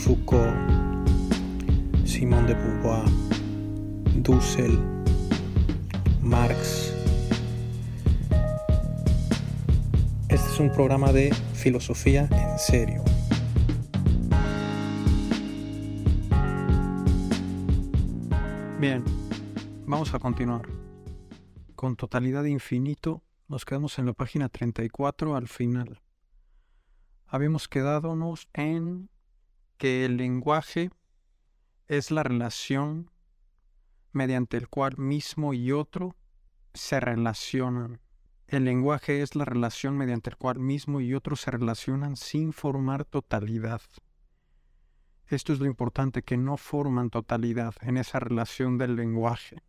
Foucault, Simone de Beauvoir, Dussel, Marx. Este es un programa de filosofía en serio. Bien, vamos a continuar. Con totalidad infinito nos quedamos en la página 34 al final habíamos quedadonos en que el lenguaje es la relación mediante el cual mismo y otro se relacionan. El lenguaje es la relación mediante el cual mismo y otro se relacionan sin formar totalidad. Esto es lo importante, que no forman totalidad en esa relación del lenguaje.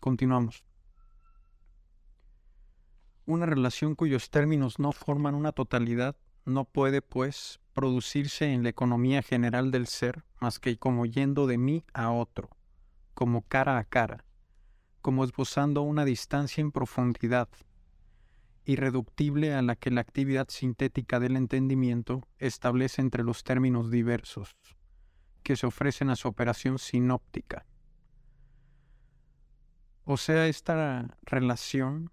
Continuamos. Una relación cuyos términos no forman una totalidad no puede, pues, producirse en la economía general del ser más que como yendo de mí a otro, como cara a cara, como esbozando una distancia en profundidad, irreductible a la que la actividad sintética del entendimiento establece entre los términos diversos que se ofrecen a su operación sinóptica. O sea, esta relación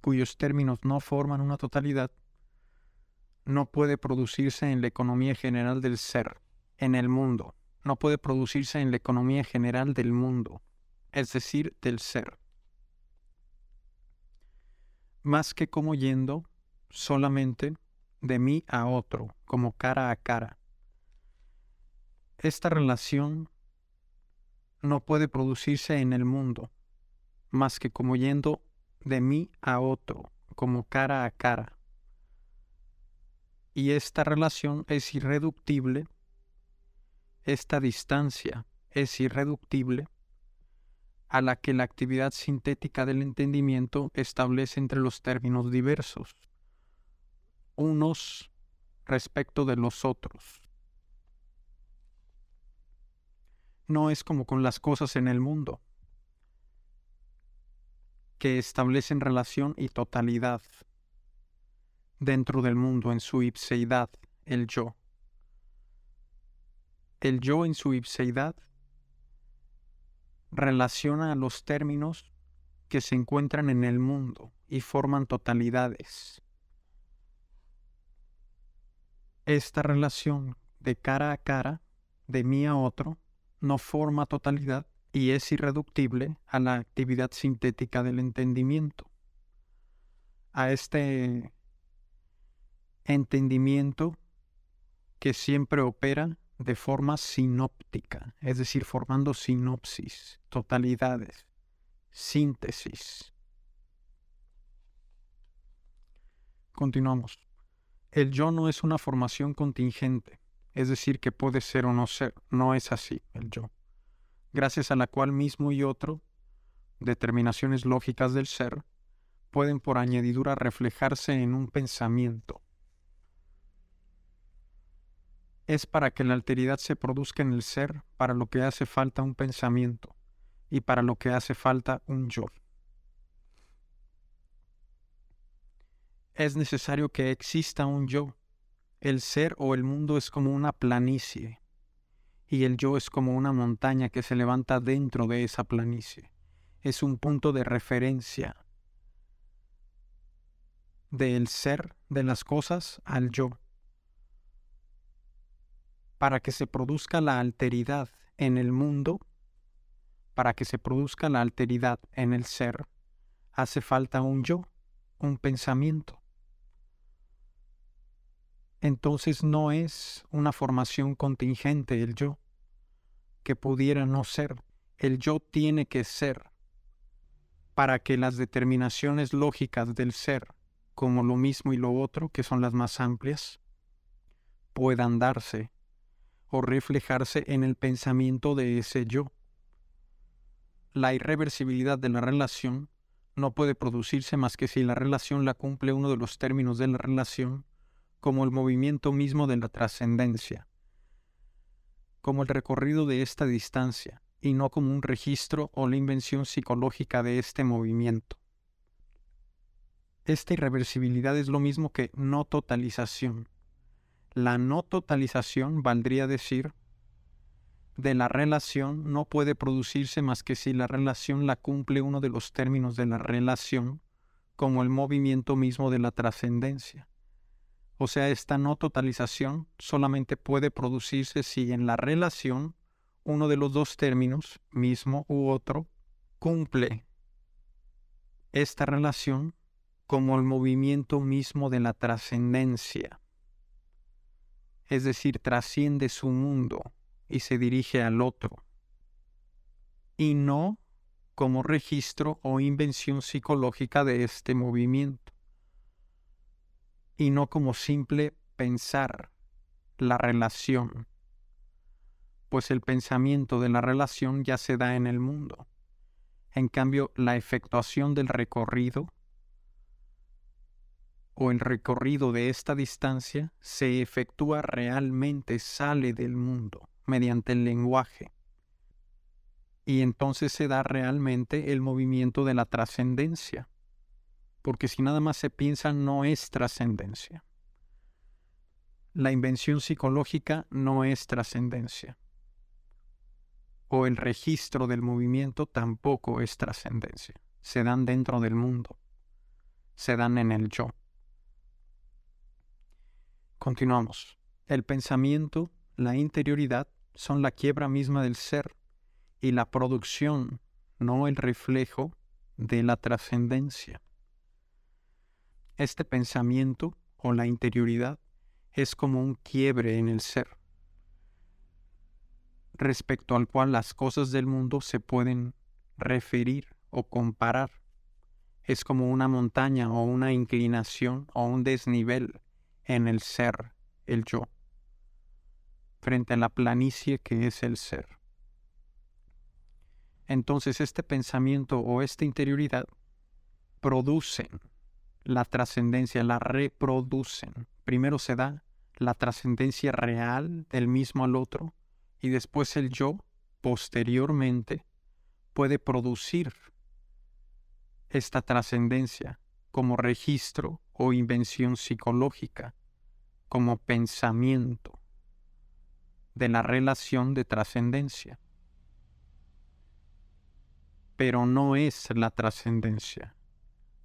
cuyos términos no forman una totalidad, no puede producirse en la economía general del ser, en el mundo, no puede producirse en la economía general del mundo, es decir, del ser. Más que como yendo solamente de mí a otro, como cara a cara. Esta relación no puede producirse en el mundo, más que como yendo de mí a otro, como cara a cara. Y esta relación es irreductible, esta distancia es irreductible a la que la actividad sintética del entendimiento establece entre los términos diversos, unos respecto de los otros. No es como con las cosas en el mundo que establecen relación y totalidad dentro del mundo en su ipseidad, el yo. El yo en su ipseidad relaciona los términos que se encuentran en el mundo y forman totalidades. Esta relación de cara a cara, de mí a otro, no forma totalidad, y es irreductible a la actividad sintética del entendimiento, a este entendimiento que siempre opera de forma sinóptica, es decir, formando sinopsis, totalidades, síntesis. Continuamos. El yo no es una formación contingente, es decir, que puede ser o no ser, no es así el yo gracias a la cual mismo y otro, determinaciones lógicas del ser, pueden por añadidura reflejarse en un pensamiento. Es para que la alteridad se produzca en el ser para lo que hace falta un pensamiento y para lo que hace falta un yo. Es necesario que exista un yo. El ser o el mundo es como una planicie, y el yo es como una montaña que se levanta dentro de esa planicie. Es un punto de referencia del ser de las cosas al yo. Para que se produzca la alteridad en el mundo, para que se produzca la alteridad en el ser, hace falta un yo, un pensamiento. Entonces no es una formación contingente el yo, que pudiera no ser. El yo tiene que ser para que las determinaciones lógicas del ser, como lo mismo y lo otro, que son las más amplias, puedan darse o reflejarse en el pensamiento de ese yo. La irreversibilidad de la relación no puede producirse más que si la relación la cumple uno de los términos de la relación, como el movimiento mismo de la trascendencia, como el recorrido de esta distancia, y no como un registro o la invención psicológica de este movimiento. Esta irreversibilidad es lo mismo que no totalización. La no totalización valdría decir de la relación no puede producirse más que si la relación la cumple uno de los términos de la relación, como el movimiento mismo de la trascendencia. O sea, esta no totalización solamente puede producirse si en la relación uno de los dos términos, mismo u otro, cumple esta relación como el movimiento mismo de la trascendencia, es decir, trasciende su mundo y se dirige al otro, y no como registro o invención psicológica de este movimiento, y no como simple pensar la relación pues el pensamiento de la relación ya se da en el mundo. En cambio, la efectuación del recorrido o el recorrido de esta distancia se efectúa realmente, sale del mundo mediante el lenguaje. Y entonces se da realmente el movimiento de la trascendencia, porque si nada más se piensa no es trascendencia. La invención psicológica no es trascendencia o el registro del movimiento tampoco es trascendencia. Se dan dentro del mundo. Se dan en el yo. Continuamos. El pensamiento, la interioridad, son la quiebra misma del ser y la producción, no el reflejo de la trascendencia. Este pensamiento o la interioridad es como un quiebre en el ser respecto al cual las cosas del mundo se pueden referir o comparar. Es como una montaña o una inclinación o un desnivel en el ser, el yo, frente a la planicie que es el ser. Entonces este pensamiento o esta interioridad producen la trascendencia, la reproducen. Primero se da la trascendencia real del mismo al otro y después el yo, posteriormente, puede producir esta trascendencia como registro o invención psicológica, como pensamiento de la relación de trascendencia. Pero no es la trascendencia.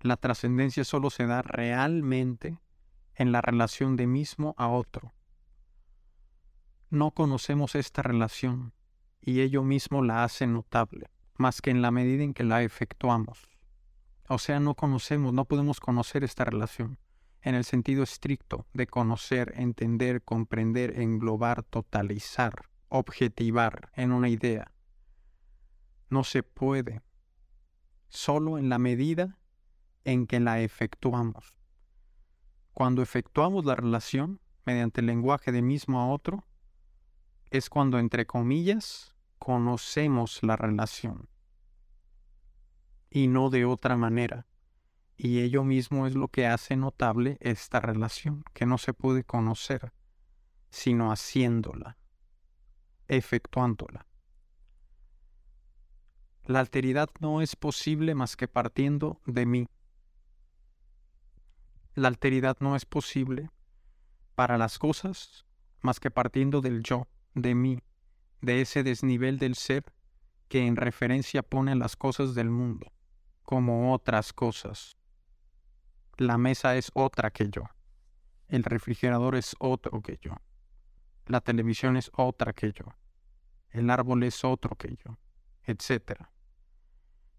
La trascendencia solo se da realmente en la relación de mismo a otro no conocemos esta relación y ello mismo la hace notable, más que en la medida en que la efectuamos. O sea, no conocemos, no podemos conocer esta relación en el sentido estricto de conocer, entender, comprender, englobar, totalizar, objetivar en una idea. No se puede, solo en la medida en que la efectuamos. Cuando efectuamos la relación mediante el lenguaje de mismo a otro, es cuando, entre comillas, conocemos la relación y no de otra manera. Y ello mismo es lo que hace notable esta relación, que no se puede conocer, sino haciéndola, efectuándola. La alteridad no es posible más que partiendo de mí. La alteridad no es posible para las cosas más que partiendo del yo de mí, de ese desnivel del ser que en referencia pone las cosas del mundo como otras cosas. La mesa es otra que yo. El refrigerador es otro que yo. la televisión es otra que yo, el árbol es otro que yo, etc.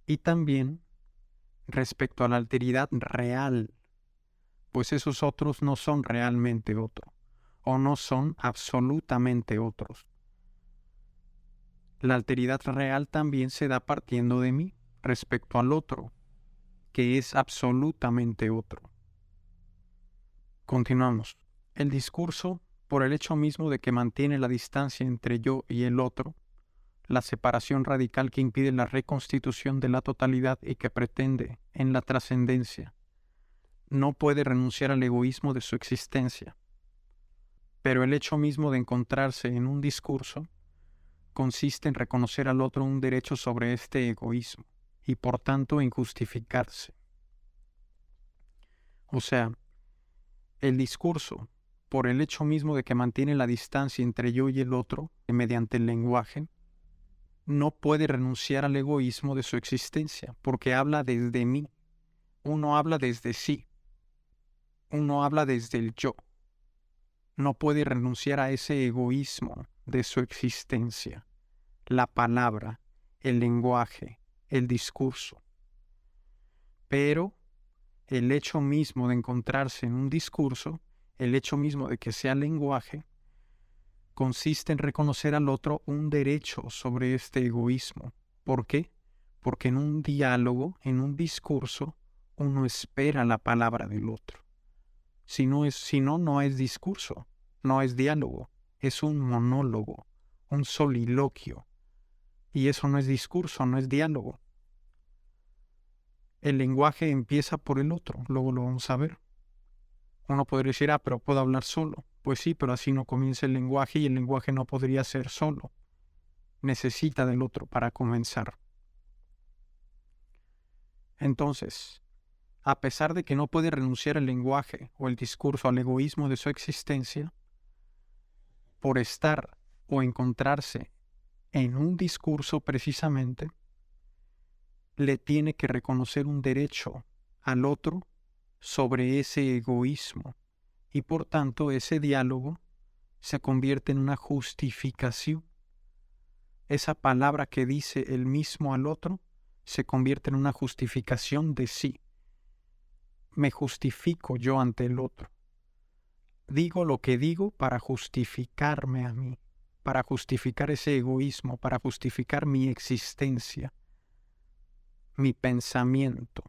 Y también respecto a la alteridad real, pues esos otros no son realmente otro, o no son absolutamente otros. La alteridad real también se da partiendo de mí respecto al otro, que es absolutamente otro. Continuamos. El discurso, por el hecho mismo de que mantiene la distancia entre yo y el otro, la separación radical que impide la reconstitución de la totalidad y que pretende, en la trascendencia, no puede renunciar al egoísmo de su existencia. Pero el hecho mismo de encontrarse en un discurso consiste en reconocer al otro un derecho sobre este egoísmo y por tanto en justificarse. O sea, el discurso, por el hecho mismo de que mantiene la distancia entre yo y el otro, mediante el lenguaje, no puede renunciar al egoísmo de su existencia, porque habla desde mí. Uno habla desde sí. Uno habla desde el yo. No puede renunciar a ese egoísmo de su existencia. La palabra, el lenguaje, el discurso. Pero el hecho mismo de encontrarse en un discurso, el hecho mismo de que sea lenguaje, consiste en reconocer al otro un derecho sobre este egoísmo. ¿Por qué? Porque en un diálogo, en un discurso, uno espera la palabra del otro. Si no, es, si no, no es discurso, no es diálogo, es un monólogo, un soliloquio. Y eso no es discurso, no es diálogo. El lenguaje empieza por el otro, luego lo vamos a ver. Uno podría decir, ah, pero puedo hablar solo. Pues sí, pero así no comienza el lenguaje y el lenguaje no podría ser solo. Necesita del otro para comenzar. Entonces, a pesar de que no puede renunciar el lenguaje o el discurso al egoísmo de su existencia, por estar o encontrarse en un discurso precisamente, le tiene que reconocer un derecho al otro sobre ese egoísmo y por tanto ese diálogo se convierte en una justificación. Esa palabra que dice el mismo al otro se convierte en una justificación de sí. Me justifico yo ante el otro. Digo lo que digo para justificarme a mí, para justificar ese egoísmo, para justificar mi existencia, mi pensamiento.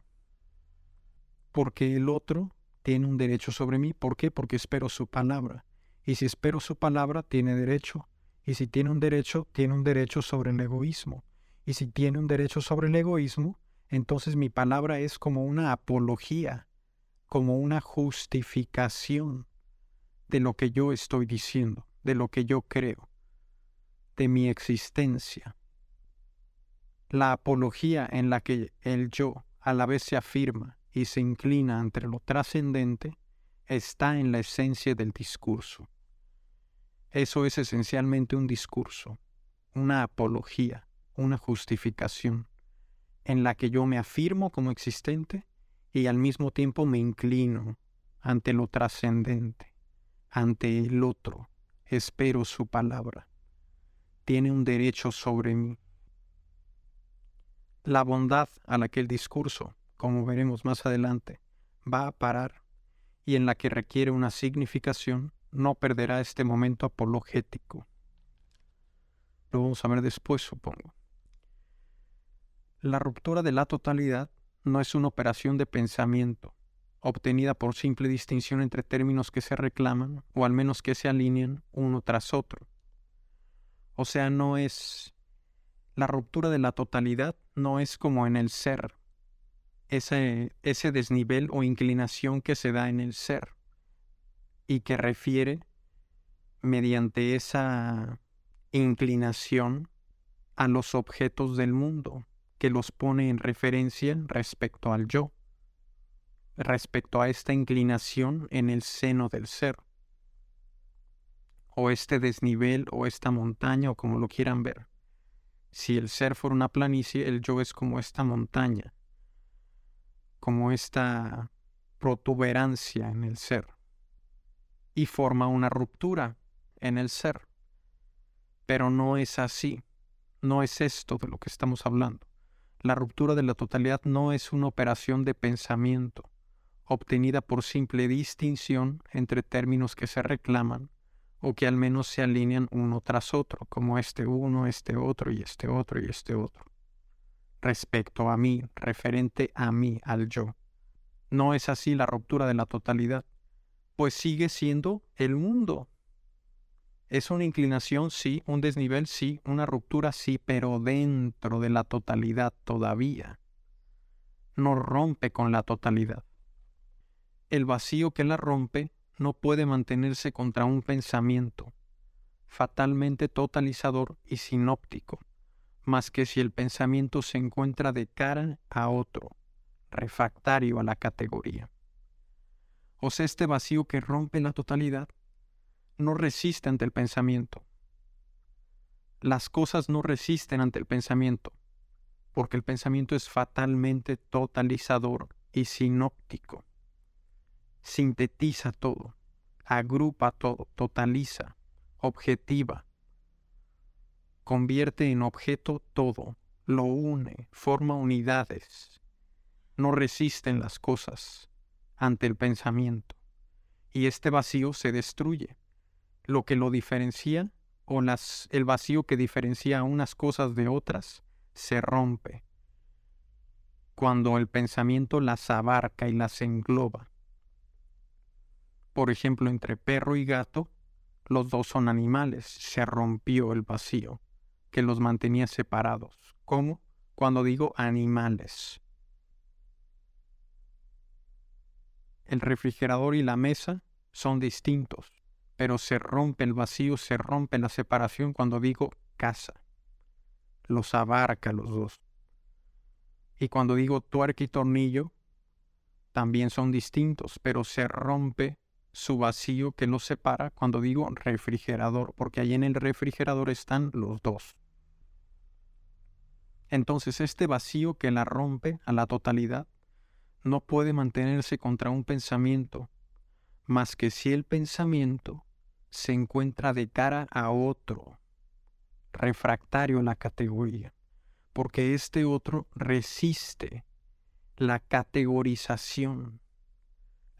Porque el otro tiene un derecho sobre mí. ¿Por qué? Porque espero su palabra. Y si espero su palabra, tiene derecho. Y si tiene un derecho, tiene un derecho sobre el egoísmo. Y si tiene un derecho sobre el egoísmo, entonces mi palabra es como una apología, como una justificación de lo que yo estoy diciendo, de lo que yo creo, de mi existencia. La apología en la que el yo a la vez se afirma y se inclina ante lo trascendente está en la esencia del discurso. Eso es esencialmente un discurso, una apología, una justificación, en la que yo me afirmo como existente y al mismo tiempo me inclino ante lo trascendente, ante el otro, espero su palabra. Tiene un derecho sobre mí. La bondad a la que el discurso como veremos más adelante, va a parar y en la que requiere una significación, no perderá este momento apologético. Lo vamos a ver después, supongo. La ruptura de la totalidad no es una operación de pensamiento, obtenida por simple distinción entre términos que se reclaman o al menos que se alinean uno tras otro. O sea, no es... La ruptura de la totalidad no es como en el ser, ese, ese desnivel o inclinación que se da en el ser y que refiere mediante esa inclinación a los objetos del mundo, que los pone en referencia respecto al yo, respecto a esta inclinación en el seno del ser, o este desnivel o esta montaña o como lo quieran ver. Si el ser fuera una planicie, el yo es como esta montaña como esta protuberancia en el ser y forma una ruptura en el ser. Pero no es así, no es esto de lo que estamos hablando. La ruptura de la totalidad no es una operación de pensamiento, obtenida por simple distinción entre términos que se reclaman o que al menos se alinean uno tras otro, como este uno, este otro y este otro y este otro. Respecto a mí, referente a mí, al yo. No es así la ruptura de la totalidad, pues sigue siendo el mundo. Es una inclinación, sí, un desnivel, sí, una ruptura, sí, pero dentro de la totalidad todavía. No rompe con la totalidad. El vacío que la rompe no puede mantenerse contra un pensamiento, fatalmente totalizador y sinóptico, más que si el pensamiento se encuentra de cara a otro, refractario a la categoría. O sea, este vacío que rompe la totalidad no resiste ante el pensamiento. Las cosas no resisten ante el pensamiento, porque el pensamiento es fatalmente totalizador y sinóptico sintetiza todo, agrupa todo, totaliza, objetiva, convierte en objeto todo, lo une, forma unidades, no resisten las cosas ante el pensamiento, y este vacío se destruye. Lo que lo diferencia o las, el vacío que diferencia unas cosas de otras se rompe. Cuando el pensamiento las abarca y las engloba por ejemplo, entre perro y gato, los dos son animales, se rompió el vacío que los mantenía separados. ¿Cómo? Cuando digo animales. El refrigerador y la mesa son distintos, pero se rompe el vacío, se rompe la separación cuando digo casa. Los abarca los dos. Y cuando digo tuerca y tornillo, también son distintos, pero se rompe su vacío que los separa cuando digo refrigerador, porque ahí en el refrigerador están los dos. Entonces este vacío que la rompe a la totalidad no puede mantenerse contra un pensamiento, más que si el pensamiento se encuentra de cara a otro, refractario a la categoría, porque este otro resiste la categorización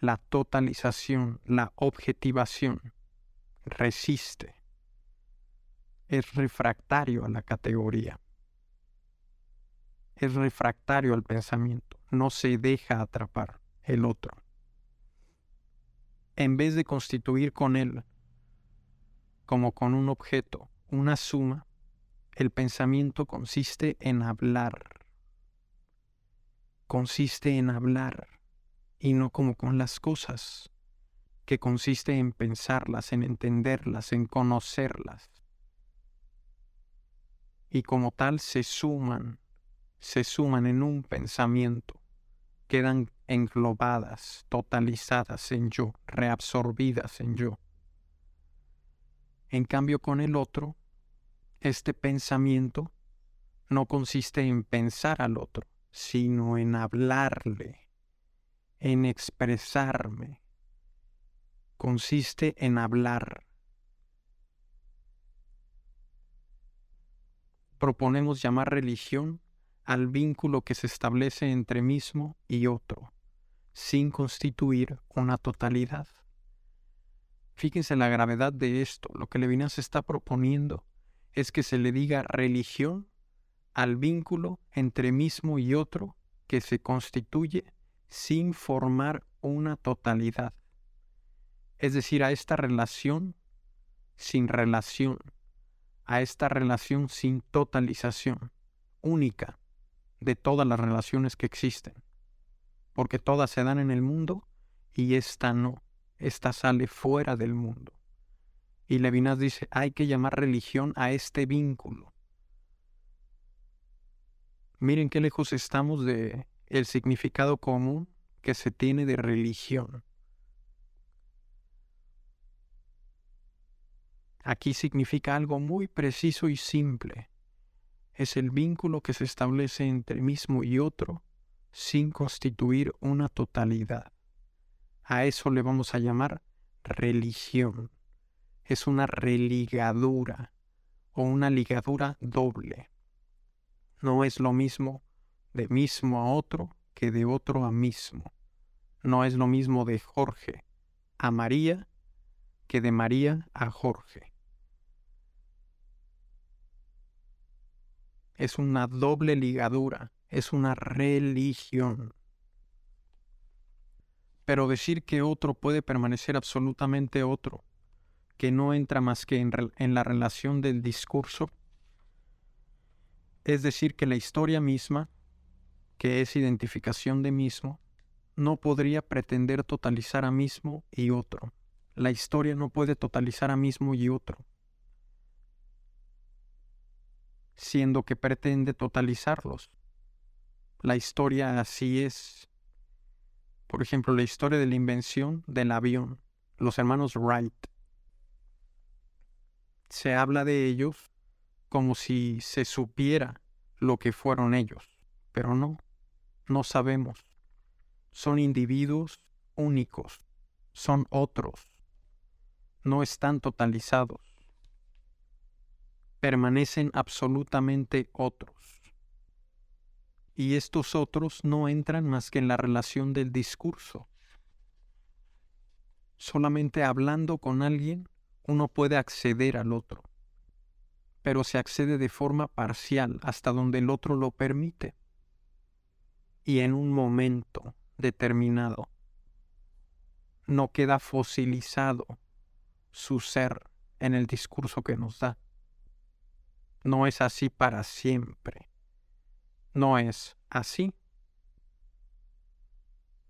la totalización, la objetivación, resiste, es refractario a la categoría, es refractario al pensamiento, no se deja atrapar el otro. En vez de constituir con él como con un objeto, una suma, el pensamiento consiste en hablar, consiste en hablar y no como con las cosas, que consiste en pensarlas, en entenderlas, en conocerlas. Y como tal se suman, se suman en un pensamiento, quedan englobadas, totalizadas en yo, reabsorbidas en yo. En cambio con el otro, este pensamiento no consiste en pensar al otro, sino en hablarle, en expresarme, consiste en hablar. Proponemos llamar religión al vínculo que se establece entre mismo y otro, sin constituir una totalidad. Fíjense la gravedad de esto. Lo que Levinas está proponiendo es que se le diga religión al vínculo entre mismo y otro que se constituye sin formar una totalidad. Es decir, a esta relación sin relación, a esta relación sin totalización, única de todas las relaciones que existen. Porque todas se dan en el mundo y esta no, esta sale fuera del mundo. Y Levinas dice, hay que llamar religión a este vínculo. Miren qué lejos estamos de el significado común que se tiene de religión. Aquí significa algo muy preciso y simple. Es el vínculo que se establece entre mismo y otro sin constituir una totalidad. A eso le vamos a llamar religión. es una religadura o una ligadura doble. No es lo mismo de mismo a otro que de otro a mismo. No es lo mismo de Jorge a María que de María a Jorge. Es una doble ligadura, es una religión. Pero decir que otro puede permanecer absolutamente otro, que no entra más que en, la relación del discurso, es decir, que la historia misma, que es identificación de mismo, no podría pretender totalizar a mismo y otro. La historia no puede totalizar a mismo y otro, siendo que pretende totalizarlos. La historia así es. Por ejemplo, la historia de la invención del avión, los hermanos Wright. Se habla de ellos como si se supiera lo que fueron ellos, pero no, no sabemos. Son individuos únicos, son otros, no están totalizados, permanecen absolutamente otros. Y estos otros no entran más que en la relación del discurso. Solamente hablando con alguien uno puede acceder al otro, pero se accede de forma parcial hasta donde el otro lo permite. Y en un momento determinado no queda fosilizado su ser en el discurso que nos da. No es así para siempre. No es así.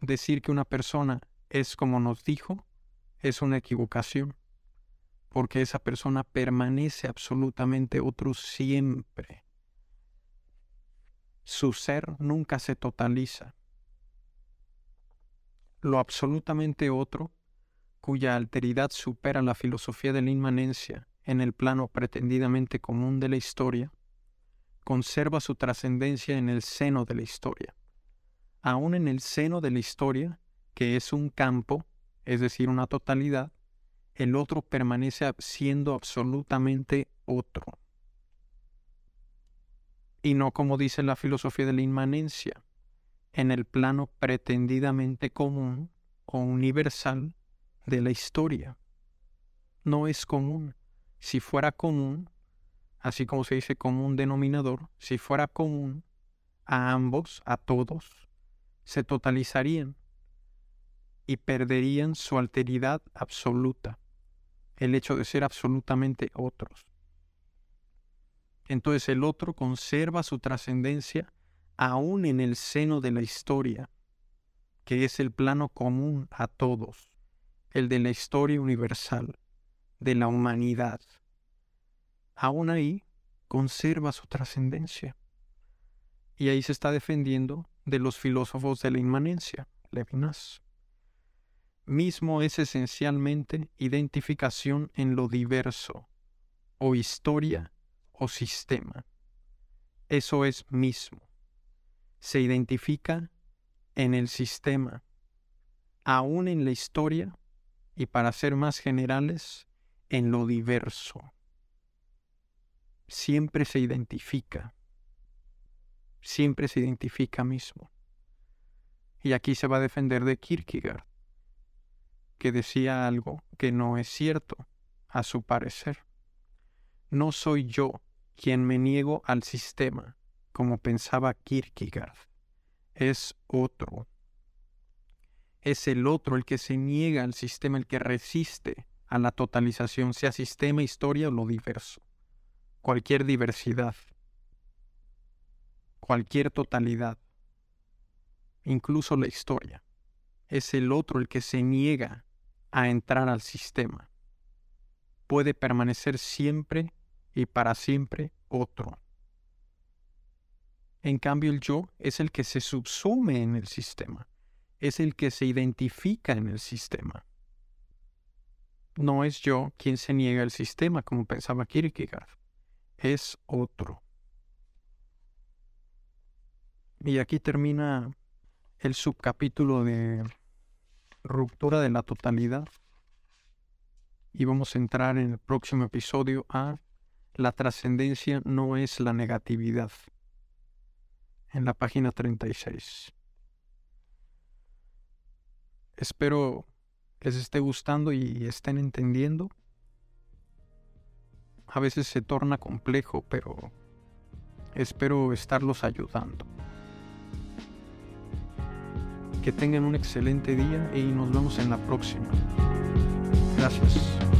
Decir que una persona es como nos dijo es una equivocación, porque esa persona permanece absolutamente otro siempre. Su ser nunca se totaliza. Lo absolutamente otro cuya alteridad supera la filosofía de la inmanencia en el plano pretendidamente común de la historia, conserva su trascendencia en el seno de la historia. Aún en el seno de la historia, que es un campo, es decir, una totalidad, el otro permanece siendo absolutamente otro. Y no como dice la filosofía de la inmanencia, en el plano pretendidamente común o universal de la historia. No es común. Si fuera común, así como se dice común denominador, si fuera común a ambos, a todos, se totalizarían y perderían su alteridad absoluta, el hecho de ser absolutamente otros. Entonces el otro conserva su trascendencia aún en el seno de la historia, que es el plano común a todos el de la historia universal, de la humanidad, aún ahí conserva su trascendencia. Y ahí se está defendiendo de los filósofos de la inmanencia, Levinas. Mismo es esencialmente identificación en lo diverso, o historia o sistema. Eso es mismo. Se identifica en el sistema, aún en la historia y para ser más generales, en lo diverso. Siempre se identifica, siempre se identifica mismo. Y aquí se va a defender de Kierkegaard, que decía algo que no es cierto, a su parecer. No soy yo quien me niego al sistema, como pensaba Kierkegaard, es otro es el otro el que se niega al sistema, el que resiste a la totalización, sea sistema, historia o lo diverso. Cualquier diversidad, cualquier totalidad, incluso la historia. Es el otro el que se niega a entrar al sistema. Puede permanecer siempre y para siempre otro. En cambio, el yo es el que se subsume en el sistema es el que se identifica en el sistema. No es yo quien se niega al sistema, como pensaba Kierkegaard. Es otro. Y aquí termina el subcapítulo de ruptura de la totalidad. y vamos a entrar en el próximo episodio a La trascendencia no es la negatividad en la página 36. Espero les esté gustando y estén entendiendo. A veces se torna complejo, pero espero estarlos ayudando. Que tengan un excelente día y nos vemos en la próxima. Gracias.